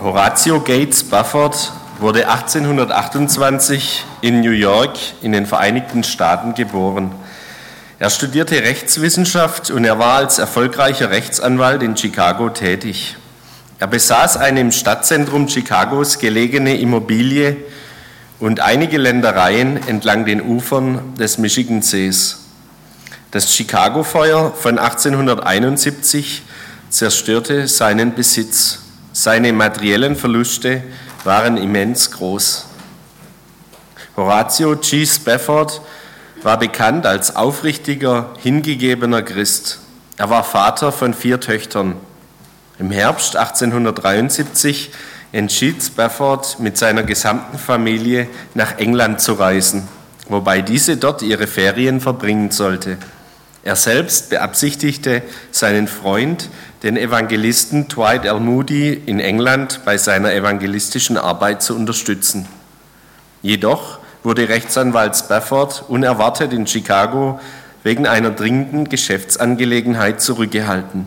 Horatio Gates Bufford wurde 1828 in New York in den Vereinigten Staaten geboren. Er studierte Rechtswissenschaft und er war als erfolgreicher Rechtsanwalt in Chicago tätig. Er besaß eine im Stadtzentrum Chicagos gelegene Immobilie und einige Ländereien entlang den Ufern des Michigansees. Das Chicago-Feuer von 1871 zerstörte seinen Besitz. Seine materiellen Verluste waren immens groß. Horatio G. Spafford war bekannt als aufrichtiger, hingegebener Christ. Er war Vater von vier Töchtern. Im Herbst 1873 entschied Spafford mit seiner gesamten Familie nach England zu reisen, wobei diese dort ihre Ferien verbringen sollte. Er selbst beabsichtigte, seinen Freund, den Evangelisten Dwight L. Moody in England bei seiner evangelistischen Arbeit zu unterstützen. Jedoch wurde Rechtsanwalt Spafford unerwartet in Chicago wegen einer dringenden Geschäftsangelegenheit zurückgehalten.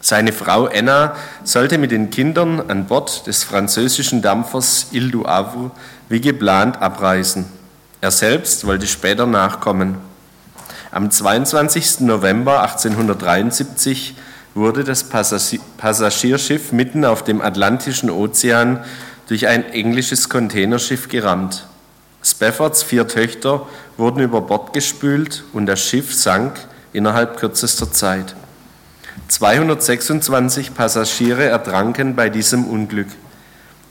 Seine Frau Anna sollte mit den Kindern an Bord des französischen Dampfers Ile du Havre wie geplant abreisen. Er selbst wollte später nachkommen. Am 22. November 1873 wurde das Passagierschiff mitten auf dem Atlantischen Ozean durch ein englisches Containerschiff gerammt. Spaffords vier Töchter wurden über Bord gespült und das Schiff sank innerhalb kürzester Zeit. 226 Passagiere ertranken bei diesem Unglück.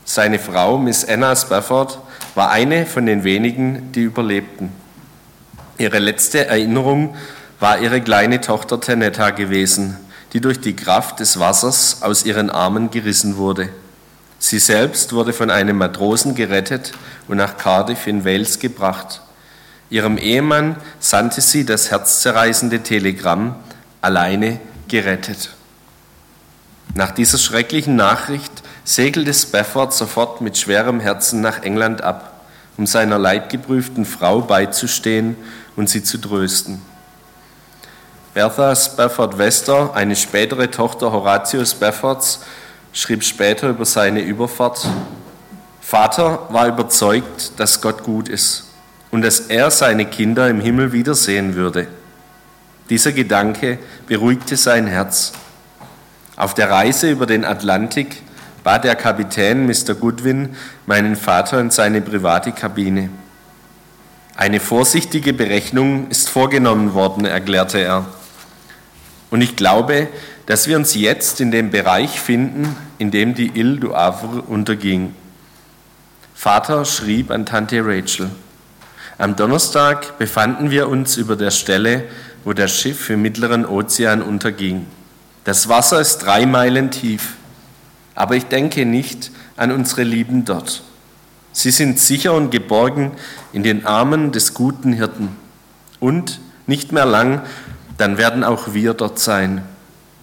Seine Frau, Miss Anna Spafford, war eine von den wenigen, die überlebten. Ihre letzte Erinnerung war ihre kleine Tochter Tenetta gewesen, die durch die Kraft des Wassers aus ihren Armen gerissen wurde. Sie selbst wurde von einem Matrosen gerettet und nach Cardiff in Wales gebracht. Ihrem Ehemann sandte sie das herzzerreißende Telegramm, alleine gerettet. Nach dieser schrecklichen Nachricht segelte Spafford sofort mit schwerem Herzen nach England ab, um seiner leidgeprüften Frau beizustehen und sie zu trösten. Bertha Spafford Wester, eine spätere Tochter Horatio Spaffords, schrieb später über seine Überfahrt, Vater war überzeugt, dass Gott gut ist und dass er seine Kinder im Himmel wiedersehen würde. Dieser Gedanke beruhigte sein Herz. Auf der Reise über den Atlantik bat der Kapitän Mr. Goodwin meinen Vater in seine private Kabine. Eine vorsichtige Berechnung ist vorgenommen worden, erklärte er. Und ich glaube, dass wir uns jetzt in dem Bereich finden, in dem die Ile du Havre unterging. Vater schrieb an Tante Rachel. Am Donnerstag befanden wir uns über der Stelle, wo das Schiff im mittleren Ozean unterging. Das Wasser ist drei Meilen tief, aber ich denke nicht an unsere Lieben dort. Sie sind sicher und geborgen in den Armen des guten Hirten. Und nicht mehr lang dann werden auch wir dort sein.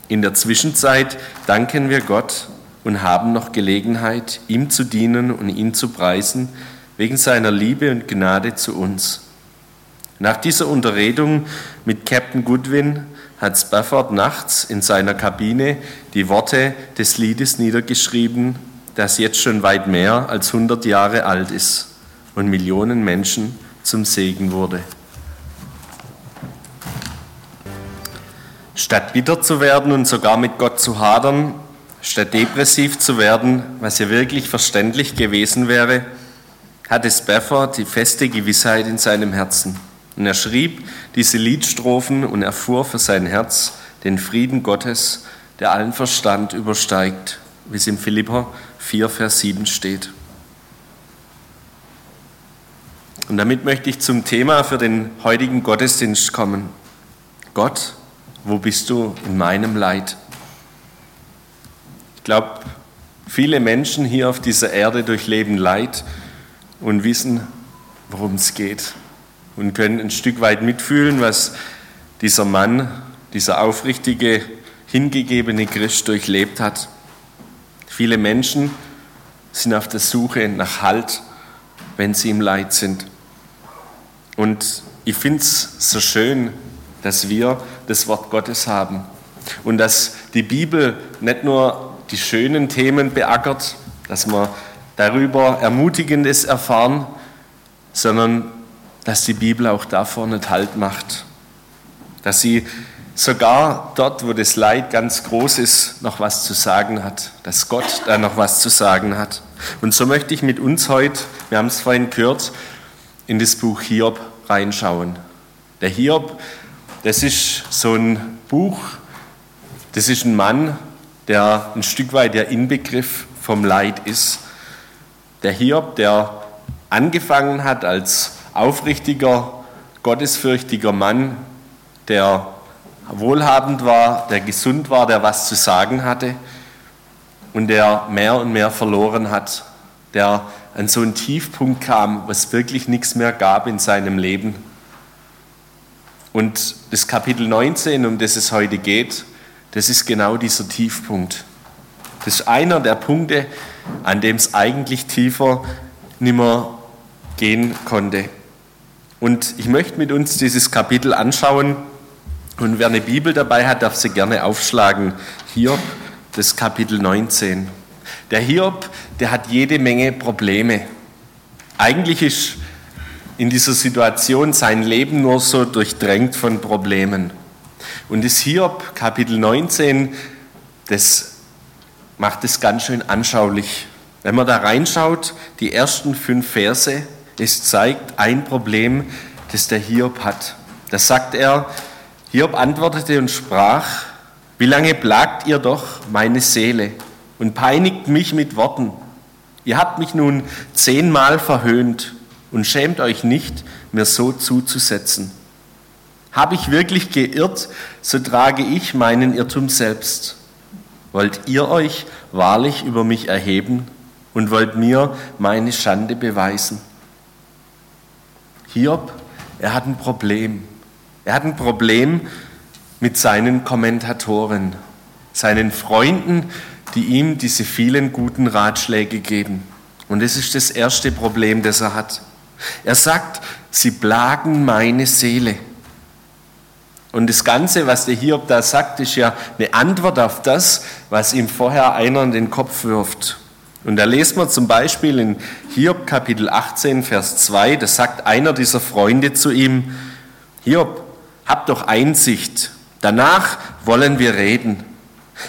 In der Zwischenzeit danken wir Gott und haben noch Gelegenheit, ihm zu dienen und ihn zu preisen, wegen seiner Liebe und Gnade zu uns. Nach dieser Unterredung mit Captain Goodwin hat Spafford nachts in seiner Kabine die Worte des Liedes niedergeschrieben, das jetzt schon weit mehr als 100 Jahre alt ist und Millionen Menschen zum Segen wurde. Statt bitter zu werden und sogar mit Gott zu hadern, statt depressiv zu werden, was ja wirklich verständlich gewesen wäre, hatte Spafford die feste Gewissheit in seinem Herzen. Und er schrieb diese Liedstrophen und erfuhr für sein Herz den Frieden Gottes, der allen Verstand übersteigt, wie es im Philipper 4, Vers 7 steht. Und damit möchte ich zum Thema für den heutigen Gottesdienst kommen. Gott wo bist du in meinem Leid? Ich glaube, viele Menschen hier auf dieser Erde durchleben Leid und wissen, worum es geht und können ein Stück weit mitfühlen, was dieser Mann, dieser aufrichtige, hingegebene Christ durchlebt hat. Viele Menschen sind auf der Suche nach Halt, wenn sie im Leid sind. Und ich finde es so schön, dass wir das Wort Gottes haben und dass die Bibel nicht nur die schönen Themen beackert, dass wir darüber Ermutigendes erfahren, sondern dass die Bibel auch davor nicht Halt macht. Dass sie sogar dort, wo das Leid ganz groß ist, noch was zu sagen hat. Dass Gott da noch was zu sagen hat. Und so möchte ich mit uns heute, wir haben es vorhin gehört, in das Buch Hiob reinschauen. Der Hiob, das ist so ein Buch, das ist ein Mann, der ein Stück weit der Inbegriff vom Leid ist. Der Hiob, der angefangen hat als aufrichtiger, gottesfürchtiger Mann, der wohlhabend war, der gesund war, der was zu sagen hatte und der mehr und mehr verloren hat, der an so einen Tiefpunkt kam, was wirklich nichts mehr gab in seinem Leben. Und das Kapitel 19, um das es heute geht, das ist genau dieser Tiefpunkt. Das ist einer der Punkte, an dem es eigentlich tiefer nimmer gehen konnte. Und ich möchte mit uns dieses Kapitel anschauen. Und wer eine Bibel dabei hat, darf sie gerne aufschlagen. Hiob, das Kapitel 19. Der Hiob, der hat jede Menge Probleme. Eigentlich ist in dieser Situation sein Leben nur so durchdrängt von Problemen. Und das Hiob, Kapitel 19, das macht es ganz schön anschaulich. Wenn man da reinschaut, die ersten fünf Verse, es zeigt ein Problem, das der Hiob hat. Da sagt er, Hiob antwortete und sprach, wie lange plagt ihr doch meine Seele und peinigt mich mit Worten? Ihr habt mich nun zehnmal verhöhnt und schämt euch nicht, mir so zuzusetzen. Habe ich wirklich geirrt, so trage ich meinen Irrtum selbst. Wollt ihr euch wahrlich über mich erheben und wollt mir meine Schande beweisen? Hiob, er hat ein Problem. Er hat ein Problem mit seinen Kommentatoren, seinen Freunden, die ihm diese vielen guten Ratschläge geben. Und das ist das erste Problem, das er hat. Er sagt, sie plagen meine Seele. Und das Ganze, was der Hiob da sagt, ist ja eine Antwort auf das, was ihm vorher einer in den Kopf wirft. Und da lesen wir zum Beispiel in Hiob Kapitel 18, Vers 2, da sagt einer dieser Freunde zu ihm, Hiob, hab doch Einsicht, danach wollen wir reden.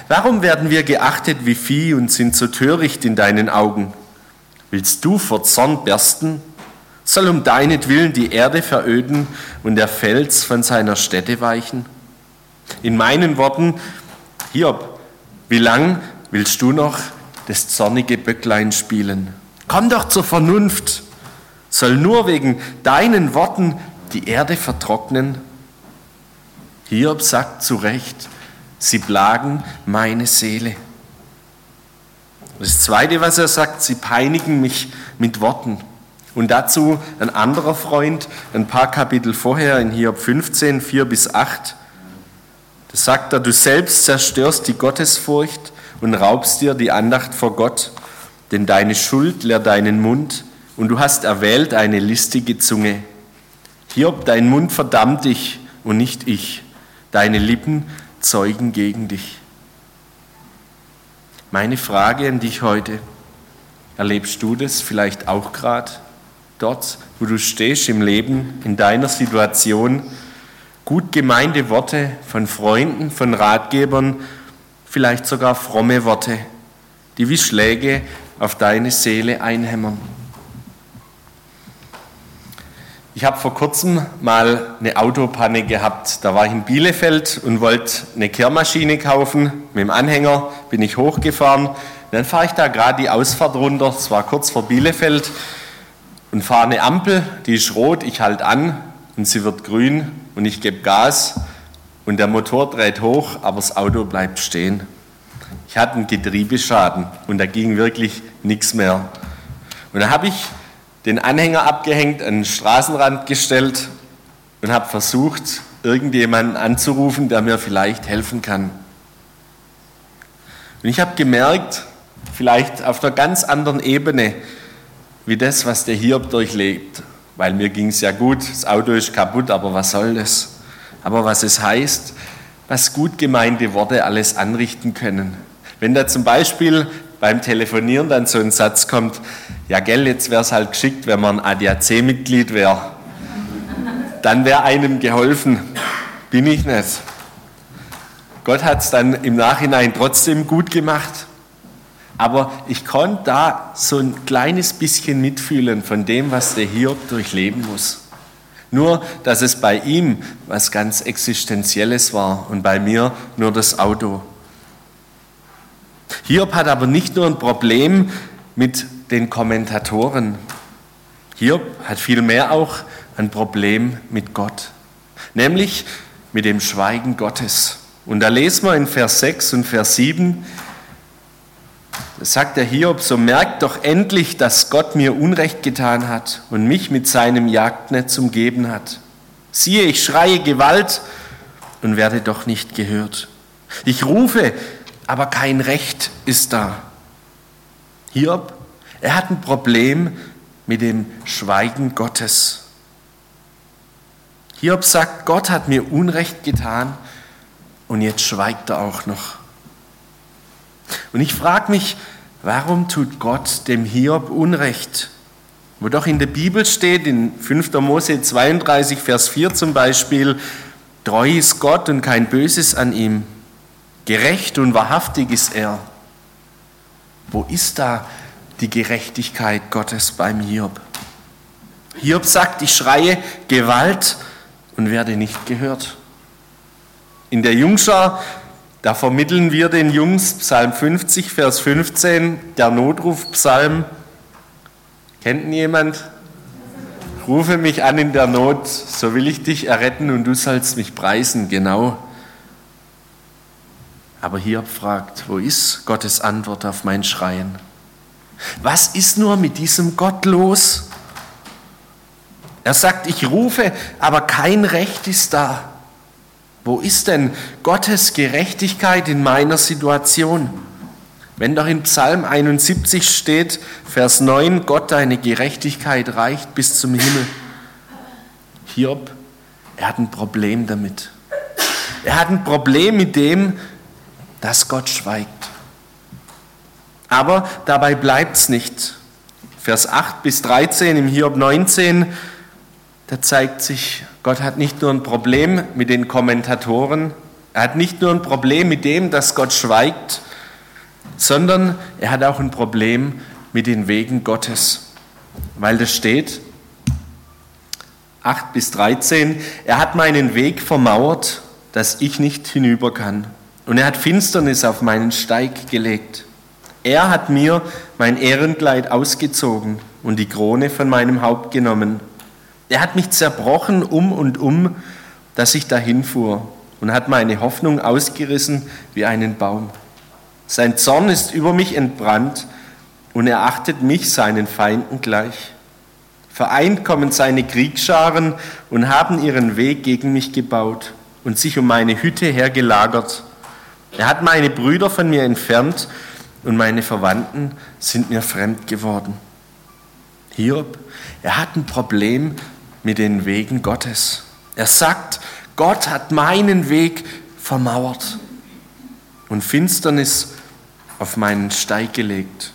Warum werden wir geachtet wie Vieh und sind so töricht in deinen Augen? Willst du vor Zorn bersten? Soll um deinetwillen die Erde veröden und der Fels von seiner Stätte weichen? In meinen Worten, Hiob, wie lang willst du noch das zornige Böcklein spielen? Komm doch zur Vernunft. Soll nur wegen deinen Worten die Erde vertrocknen? Hiob sagt zu Recht, sie plagen meine Seele. Das Zweite, was er sagt, sie peinigen mich mit Worten. Und dazu ein anderer Freund, ein paar Kapitel vorher in Hiob 15, 4 bis 8. Da sagt er, du selbst zerstörst die Gottesfurcht und raubst dir die Andacht vor Gott, denn deine Schuld lehrt deinen Mund und du hast erwählt eine listige Zunge. Hiob, dein Mund verdammt dich und nicht ich. Deine Lippen zeugen gegen dich. Meine Frage an dich heute, erlebst du das vielleicht auch gerade? dort, wo du stehst im Leben, in deiner Situation, gut gemeinte Worte von Freunden, von Ratgebern, vielleicht sogar fromme Worte, die wie Schläge auf deine Seele einhämmern. Ich habe vor kurzem mal eine Autopanne gehabt. Da war ich in Bielefeld und wollte eine Kehrmaschine kaufen. Mit dem Anhänger bin ich hochgefahren. dann fahre ich da gerade die Ausfahrt runter. Es war kurz vor Bielefeld und fahre eine Ampel, die ist rot, ich halte an und sie wird grün und ich gebe Gas und der Motor dreht hoch, aber das Auto bleibt stehen. Ich hatte einen Getriebeschaden und da ging wirklich nichts mehr. Und da habe ich den Anhänger abgehängt, an den Straßenrand gestellt und habe versucht, irgendjemanden anzurufen, der mir vielleicht helfen kann. Und ich habe gemerkt, vielleicht auf einer ganz anderen Ebene, wie das, was der Hiob durchlebt. Weil mir ging es ja gut, das Auto ist kaputt, aber was soll das? Aber was es heißt, was gut gemeinte Worte alles anrichten können. Wenn da zum Beispiel beim Telefonieren dann so ein Satz kommt, ja gell, jetzt wäre es halt geschickt, wenn man ADAC-Mitglied wäre, dann wäre einem geholfen. Bin ich nicht. Gott hat es dann im Nachhinein trotzdem gut gemacht. Aber ich konnte da so ein kleines bisschen mitfühlen von dem, was der Hiob durchleben muss. Nur, dass es bei ihm was ganz Existenzielles war und bei mir nur das Auto. Hiob hat aber nicht nur ein Problem mit den Kommentatoren. Hiob hat vielmehr auch ein Problem mit Gott, nämlich mit dem Schweigen Gottes. Und da lesen wir in Vers 6 und Vers 7, da sagt der Hiob, so merkt doch endlich, dass Gott mir Unrecht getan hat und mich mit seinem Jagdnetz umgeben hat. Siehe, ich schreie Gewalt und werde doch nicht gehört. Ich rufe, aber kein Recht ist da. Hiob, er hat ein Problem mit dem Schweigen Gottes. Hiob sagt, Gott hat mir Unrecht getan und jetzt schweigt er auch noch. Und ich frage mich, warum tut Gott dem Hiob Unrecht? Wo doch in der Bibel steht, in 5. Mose 32, Vers 4 zum Beispiel, treu ist Gott und kein Böses an ihm. Gerecht und wahrhaftig ist er. Wo ist da die Gerechtigkeit Gottes beim Hiob? Hiob sagt, ich schreie Gewalt und werde nicht gehört. In der Jungschar da vermitteln wir den Jungs Psalm 50, Vers 15, der Notrufpsalm. Kennt ihn jemand? Rufe mich an in der Not, so will ich dich erretten und du sollst mich preisen, genau. Aber hier fragt, wo ist Gottes Antwort auf mein Schreien? Was ist nur mit diesem Gott los? Er sagt, ich rufe, aber kein Recht ist da. Wo ist denn Gottes Gerechtigkeit in meiner Situation? Wenn doch in Psalm 71 steht, Vers 9, Gott, deine Gerechtigkeit reicht bis zum Himmel. Hiob, er hat ein Problem damit. Er hat ein Problem mit dem, dass Gott schweigt. Aber dabei bleibt es nicht. Vers 8 bis 13 im Hiob 19, da zeigt sich Gott hat nicht nur ein Problem mit den Kommentatoren, er hat nicht nur ein Problem mit dem, dass Gott schweigt, sondern er hat auch ein Problem mit den Wegen Gottes. Weil das steht, 8 bis 13, er hat meinen Weg vermauert, dass ich nicht hinüber kann. Und er hat Finsternis auf meinen Steig gelegt. Er hat mir mein Ehrenkleid ausgezogen und die Krone von meinem Haupt genommen. Er hat mich zerbrochen um und um, dass ich dahin fuhr und hat meine Hoffnung ausgerissen wie einen Baum. Sein Zorn ist über mich entbrannt und er achtet mich seinen Feinden gleich. Vereint kommen seine Kriegsscharen und haben ihren Weg gegen mich gebaut und sich um meine Hütte hergelagert. Er hat meine Brüder von mir entfernt und meine Verwandten sind mir fremd geworden. Hiob, er hat ein Problem mit den Wegen Gottes. Er sagt, Gott hat meinen Weg vermauert und Finsternis auf meinen Steig gelegt.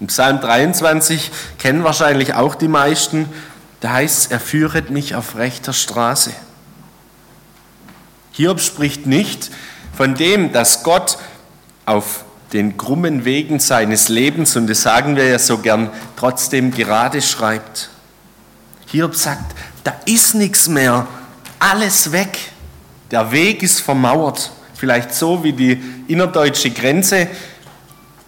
Im Psalm 23 kennen wahrscheinlich auch die meisten, da heißt es, er führet mich auf rechter Straße. Hiob spricht nicht von dem, dass Gott auf den krummen Wegen seines Lebens, und das sagen wir ja so gern, trotzdem gerade schreibt. Hiob sagt, da ist nichts mehr, alles weg. Der Weg ist vermauert, vielleicht so wie die innerdeutsche Grenze.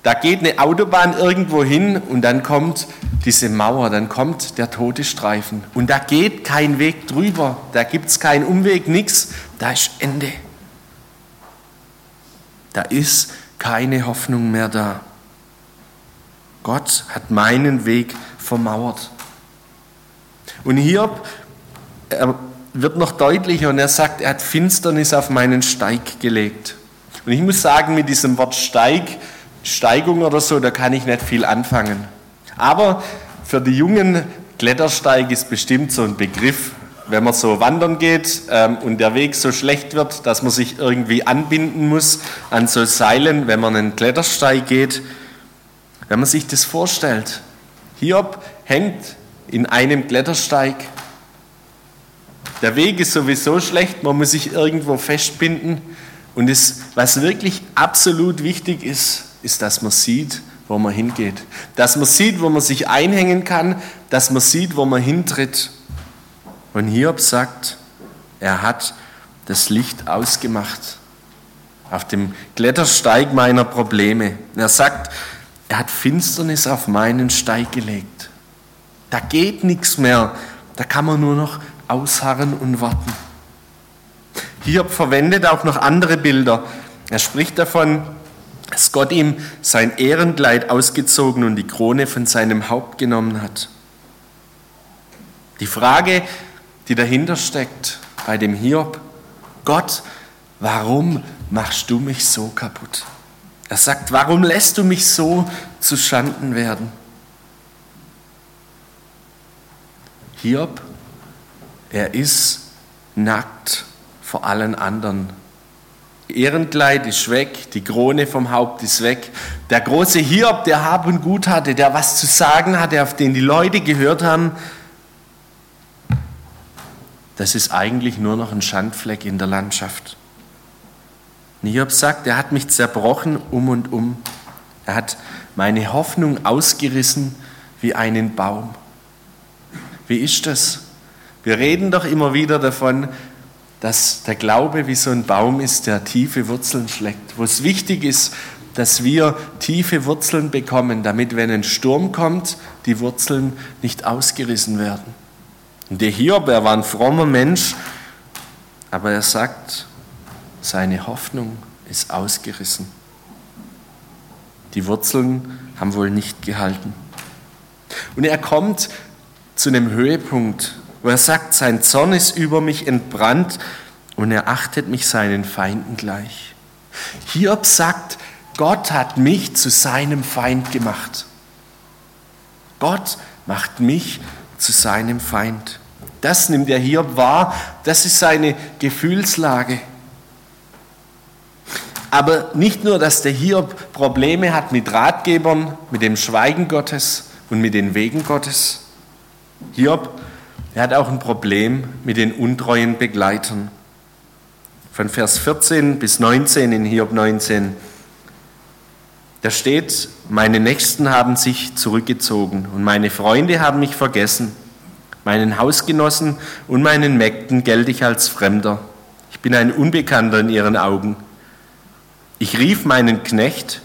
Da geht eine Autobahn irgendwo hin und dann kommt diese Mauer, dann kommt der Todesstreifen. Und da geht kein Weg drüber, da gibt es keinen Umweg, nichts, da ist Ende. Da ist keine Hoffnung mehr da. Gott hat meinen Weg vermauert. Und Hiob wird noch deutlicher und er sagt, er hat Finsternis auf meinen Steig gelegt. Und ich muss sagen, mit diesem Wort Steig, Steigung oder so, da kann ich nicht viel anfangen. Aber für die Jungen, Klettersteig ist bestimmt so ein Begriff. Wenn man so wandern geht ähm, und der Weg so schlecht wird, dass man sich irgendwie anbinden muss an so Seilen, wenn man einen Klettersteig geht. Wenn man sich das vorstellt, Hiob hängt in einem Klettersteig. Der Weg ist sowieso schlecht, man muss sich irgendwo festbinden. Und das, was wirklich absolut wichtig ist, ist, dass man sieht, wo man hingeht. Dass man sieht, wo man sich einhängen kann, dass man sieht, wo man hintritt. Und Hiob sagt, er hat das Licht ausgemacht auf dem Klettersteig meiner Probleme. Er sagt, er hat Finsternis auf meinen Steig gelegt. Da geht nichts mehr. Da kann man nur noch ausharren und warten. Hiob verwendet auch noch andere Bilder. Er spricht davon, dass Gott ihm sein Ehrenkleid ausgezogen und die Krone von seinem Haupt genommen hat. Die Frage, die dahinter steckt bei dem Hiob, Gott, warum machst du mich so kaputt? Er sagt, warum lässt du mich so zu Schanden werden? Hiob, er ist nackt vor allen anderen. Ehrenkleid ist weg, die Krone vom Haupt ist weg. Der große Hiob, der Hab und Gut hatte, der was zu sagen hatte, auf den die Leute gehört haben, das ist eigentlich nur noch ein Schandfleck in der Landschaft. Hiob sagt, er hat mich zerbrochen um und um. Er hat meine Hoffnung ausgerissen wie einen Baum. Wie ist das? Wir reden doch immer wieder davon, dass der Glaube wie so ein Baum ist, der tiefe Wurzeln schlägt, wo es wichtig ist, dass wir tiefe Wurzeln bekommen, damit, wenn ein Sturm kommt, die Wurzeln nicht ausgerissen werden. Und der Hiob, er war ein frommer Mensch, aber er sagt, seine Hoffnung ist ausgerissen. Die Wurzeln haben wohl nicht gehalten. Und er kommt zu einem Höhepunkt, wo er sagt, sein Zorn ist über mich entbrannt und er achtet mich seinen Feinden gleich. Hiob sagt, Gott hat mich zu seinem Feind gemacht. Gott macht mich zu seinem Feind. Das nimmt der Hiob wahr, das ist seine Gefühlslage. Aber nicht nur, dass der Hiob Probleme hat mit Ratgebern, mit dem Schweigen Gottes und mit den Wegen Gottes. Hiob, er hat auch ein Problem mit den untreuen Begleitern. Von Vers 14 bis 19 in Hiob 19. Da steht, meine Nächsten haben sich zurückgezogen und meine Freunde haben mich vergessen. Meinen Hausgenossen und meinen Mägden gelte ich als Fremder. Ich bin ein Unbekannter in ihren Augen. Ich rief meinen Knecht,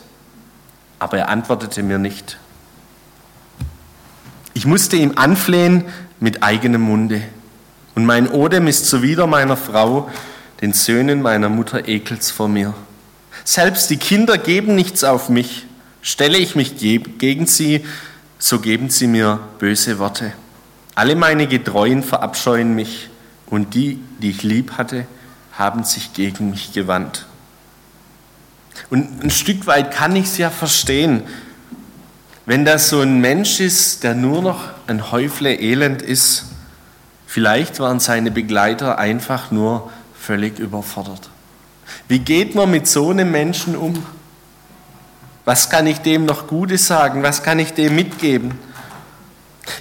aber er antwortete mir nicht. Ich musste ihm anflehen mit eigenem Munde. Und mein Odem ist zuwider meiner Frau, den Söhnen meiner Mutter ekels vor mir. Selbst die Kinder geben nichts auf mich. Stelle ich mich gegen sie, so geben sie mir böse Worte. Alle meine Getreuen verabscheuen mich und die, die ich lieb hatte, haben sich gegen mich gewandt. Und ein Stück weit kann ich es ja verstehen, wenn das so ein Mensch ist, der nur noch ein Häufle Elend ist. Vielleicht waren seine Begleiter einfach nur völlig überfordert. Wie geht man mit so einem Menschen um? Was kann ich dem noch Gutes sagen? Was kann ich dem mitgeben?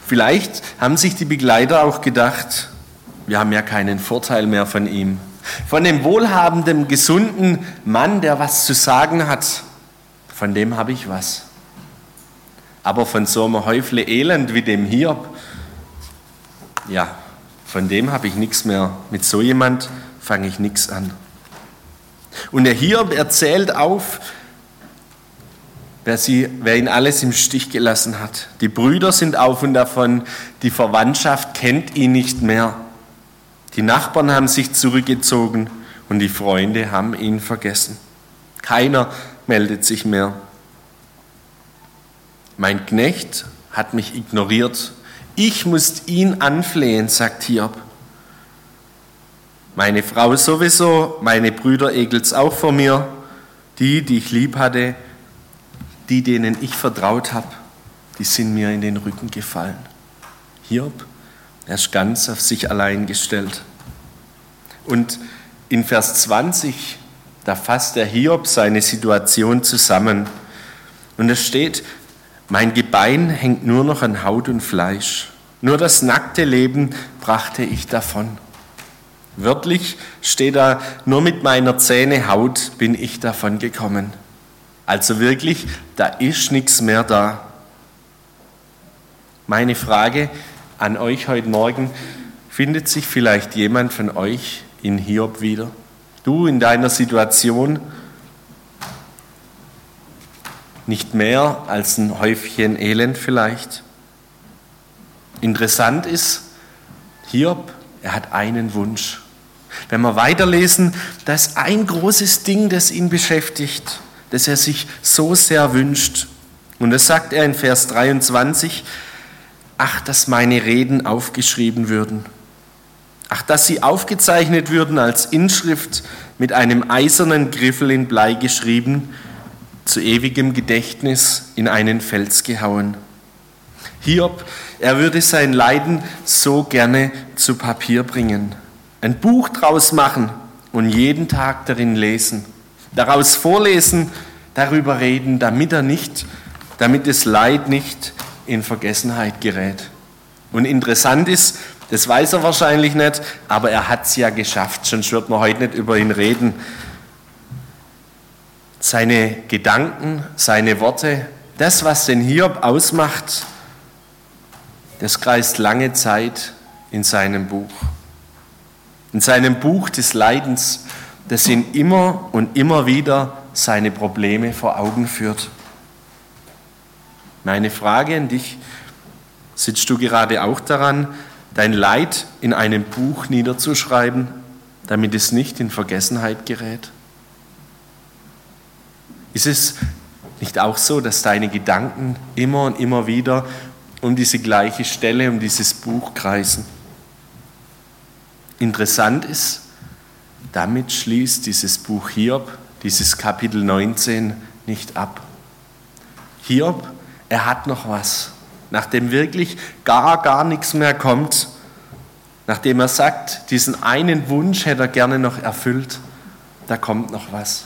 Vielleicht haben sich die Begleiter auch gedacht, wir haben ja keinen Vorteil mehr von ihm. Von dem wohlhabenden, gesunden Mann, der was zu sagen hat, von dem habe ich was. Aber von so einem Häufle Elend wie dem Hiob, ja, von dem habe ich nichts mehr. Mit so jemand fange ich nichts an. Und der Hiob erzählt auf, wer, sie, wer ihn alles im Stich gelassen hat. Die Brüder sind auf und davon, die Verwandtschaft kennt ihn nicht mehr. Die Nachbarn haben sich zurückgezogen und die Freunde haben ihn vergessen. Keiner meldet sich mehr. Mein Knecht hat mich ignoriert. Ich muss ihn anflehen, sagt Hiob. Meine Frau sowieso, meine Brüder ekelt's auch vor mir. Die, die ich lieb hatte, die, denen ich vertraut habe, die sind mir in den Rücken gefallen. Hiob, Er ist ganz auf sich allein gestellt. Und in Vers 20, da fasst der Hiob seine Situation zusammen. Und es steht, mein Gebein hängt nur noch an Haut und Fleisch. Nur das nackte Leben brachte ich davon. Wörtlich steht da, nur mit meiner Zähne Haut bin ich davon gekommen. Also wirklich, da ist nichts mehr da. Meine Frage an euch heute Morgen, findet sich vielleicht jemand von euch in Hiob wieder? Du in deiner Situation nicht mehr als ein Häufchen Elend vielleicht? Interessant ist, Hiob, er hat einen Wunsch. Wenn wir weiterlesen, da ist ein großes Ding, das ihn beschäftigt, das er sich so sehr wünscht. Und das sagt er in Vers 23, ach, dass meine Reden aufgeschrieben würden. Ach, dass sie aufgezeichnet würden als Inschrift mit einem eisernen Griffel in Blei geschrieben, zu ewigem Gedächtnis in einen Fels gehauen. Hiob, er würde sein Leiden so gerne zu Papier bringen, ein Buch draus machen und jeden Tag darin lesen, daraus vorlesen, darüber reden, damit er nicht, damit das Leid nicht in Vergessenheit gerät. Und interessant ist, das weiß er wahrscheinlich nicht, aber er hat es ja geschafft, sonst wird man heute nicht über ihn reden. Seine Gedanken, seine Worte, das, was den Hiob ausmacht, das kreist lange Zeit in seinem Buch. In seinem Buch des Leidens, das ihn immer und immer wieder seine Probleme vor Augen führt. Meine Frage an dich, sitzt du gerade auch daran, dein Leid in einem Buch niederzuschreiben, damit es nicht in Vergessenheit gerät? Ist es nicht auch so, dass deine Gedanken immer und immer wieder um diese gleiche Stelle, um dieses Buch kreisen? Interessant ist, damit schließt dieses Buch Hiob, dieses Kapitel 19 nicht ab. Hiob, er hat noch was nachdem wirklich gar, gar nichts mehr kommt, nachdem er sagt, diesen einen Wunsch hätte er gerne noch erfüllt, da kommt noch was.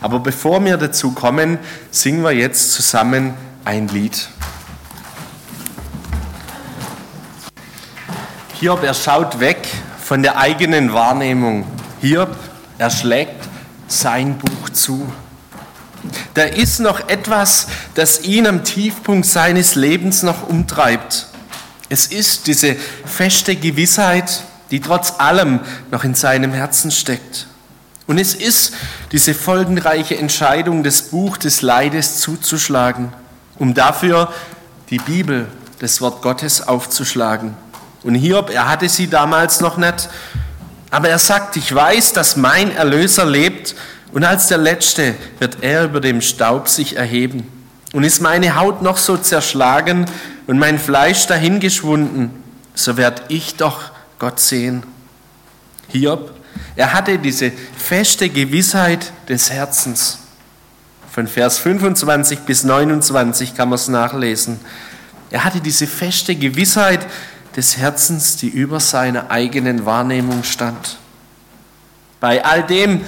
Aber bevor wir dazu kommen, singen wir jetzt zusammen ein Lied. Hiob, er schaut weg von der eigenen Wahrnehmung. Hiob, er schlägt sein Buch zu. Da ist noch etwas, das ihn am Tiefpunkt seines Lebens noch umtreibt. Es ist diese feste Gewissheit, die trotz allem noch in seinem Herzen steckt. Und es ist diese folgenreiche Entscheidung, das Buch des Leides zuzuschlagen, um dafür die Bibel, das Wort Gottes aufzuschlagen. Und Hiob, er hatte sie damals noch nicht, aber er sagt, ich weiß, dass mein Erlöser lebt und als der Letzte wird er über dem Staub sich erheben. Und ist meine Haut noch so zerschlagen und mein Fleisch dahingeschwunden, so werd ich doch Gott sehen. Hiob, er hatte diese feste Gewissheit des Herzens. Von Vers 25 bis 29 kann man es nachlesen. Er hatte diese feste Gewissheit des Herzens, die über seiner eigenen Wahrnehmung stand. Bei all dem,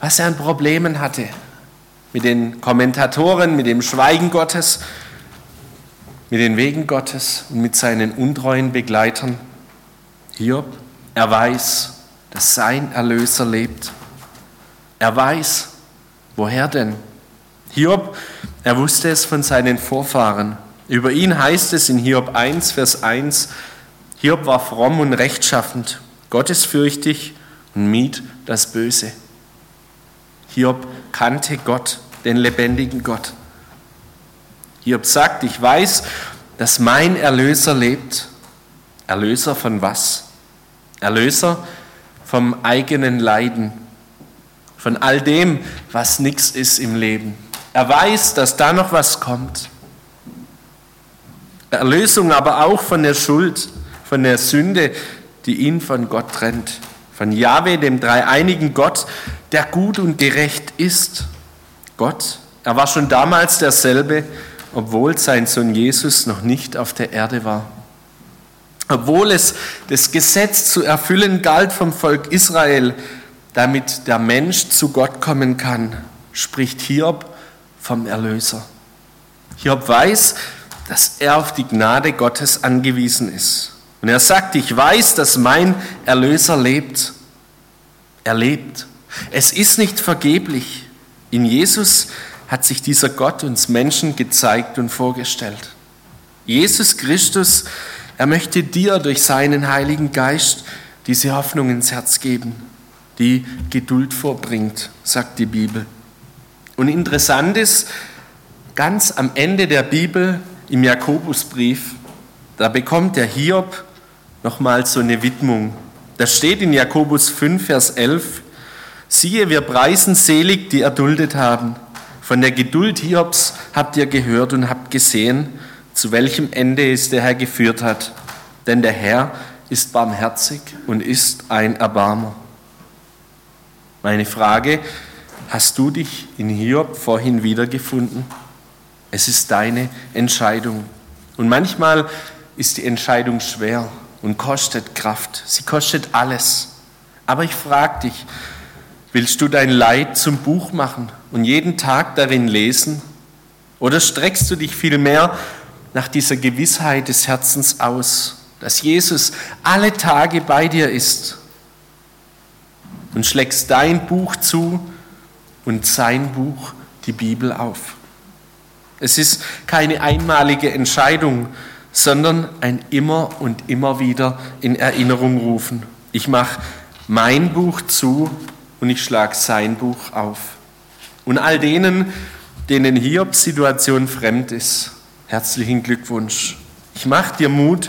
was er an Problemen hatte. Mit den Kommentatoren, mit dem Schweigen Gottes, mit den Wegen Gottes und mit seinen untreuen Begleitern. Hiob, er weiß, dass sein Erlöser lebt. Er weiß, woher denn? Hiob, er wusste es von seinen Vorfahren. Über ihn heißt es in Hiob 1, Vers 1, Hiob war fromm und rechtschaffend, gottesfürchtig und mied das Böse. Hiob kannte Gott, den lebendigen Gott. Hiob sagt, ich weiß, dass mein Erlöser lebt. Erlöser von was? Erlöser vom eigenen Leiden, von all dem, was nichts ist im Leben. Er weiß, dass da noch was kommt. Erlösung aber auch von der Schuld, von der Sünde, die ihn von Gott trennt. Von Yahweh, dem dreieinigen Gott, der gut und gerecht ist. Gott, er war schon damals derselbe, obwohl sein Sohn Jesus noch nicht auf der Erde war. Obwohl es das Gesetz zu erfüllen galt vom Volk Israel, damit der Mensch zu Gott kommen kann, spricht Hiob vom Erlöser. Hiob weiß, dass er auf die Gnade Gottes angewiesen ist. Und er sagt, ich weiß, dass mein Erlöser lebt. Er lebt. Es ist nicht vergeblich. In Jesus hat sich dieser Gott uns Menschen gezeigt und vorgestellt. Jesus Christus, er möchte dir durch seinen Heiligen Geist diese Hoffnung ins Herz geben, die Geduld vorbringt, sagt die Bibel. Und interessant ist, ganz am Ende der Bibel im Jakobusbrief, da bekommt der Hiob nochmal so eine Widmung. Da steht in Jakobus 5, Vers 11, siehe, wir preisen selig, die erduldet haben. Von der Geduld Hiobs habt ihr gehört und habt gesehen, zu welchem Ende es der Herr geführt hat. Denn der Herr ist barmherzig und ist ein Erbarmer. Meine Frage, hast du dich in Hiob vorhin wiedergefunden? Es ist deine Entscheidung. Und manchmal ist die Entscheidung schwer und kostet Kraft. Sie kostet alles. Aber ich frage dich, willst du dein Leid zum Buch machen und jeden Tag darin lesen? Oder streckst du dich vielmehr nach dieser Gewissheit des Herzens aus, dass Jesus alle Tage bei dir ist und schlägst dein Buch zu und sein Buch, die Bibel, auf? Es ist keine einmalige Entscheidung, sondern ein immer und immer wieder in Erinnerung rufen. Ich mache mein Buch zu und ich schlage sein Buch auf. Und all denen, denen Hiobs Situation fremd ist, herzlichen Glückwunsch. Ich mache dir Mut,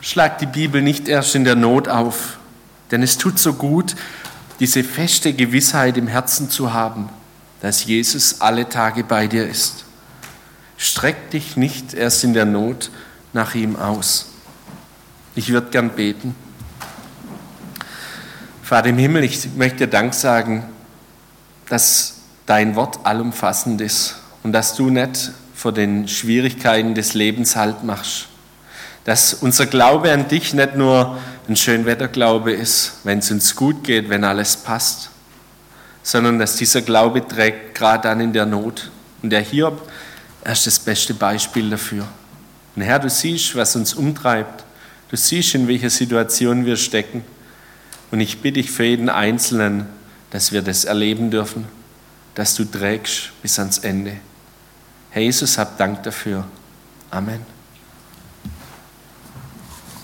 schlag die Bibel nicht erst in der Not auf, denn es tut so gut, diese feste Gewissheit im Herzen zu haben, dass Jesus alle Tage bei dir ist. Streck dich nicht erst in der Not nach ihm aus. Ich würde gern beten. Vater im Himmel, ich möchte dir Dank sagen, dass dein Wort allumfassend ist und dass du nicht vor den Schwierigkeiten des Lebens Halt machst. Dass unser Glaube an dich nicht nur ein Schönwetterglaube ist, wenn es uns gut geht, wenn alles passt, sondern dass dieser Glaube trägt gerade dann in der Not. Und der Hiob, er ist das beste Beispiel dafür. Und Herr, du siehst, was uns umtreibt. Du siehst, in welcher Situation wir stecken. Und ich bitte dich für jeden Einzelnen, dass wir das erleben dürfen, dass du trägst bis ans Ende. Herr Jesus, hab Dank dafür. Amen.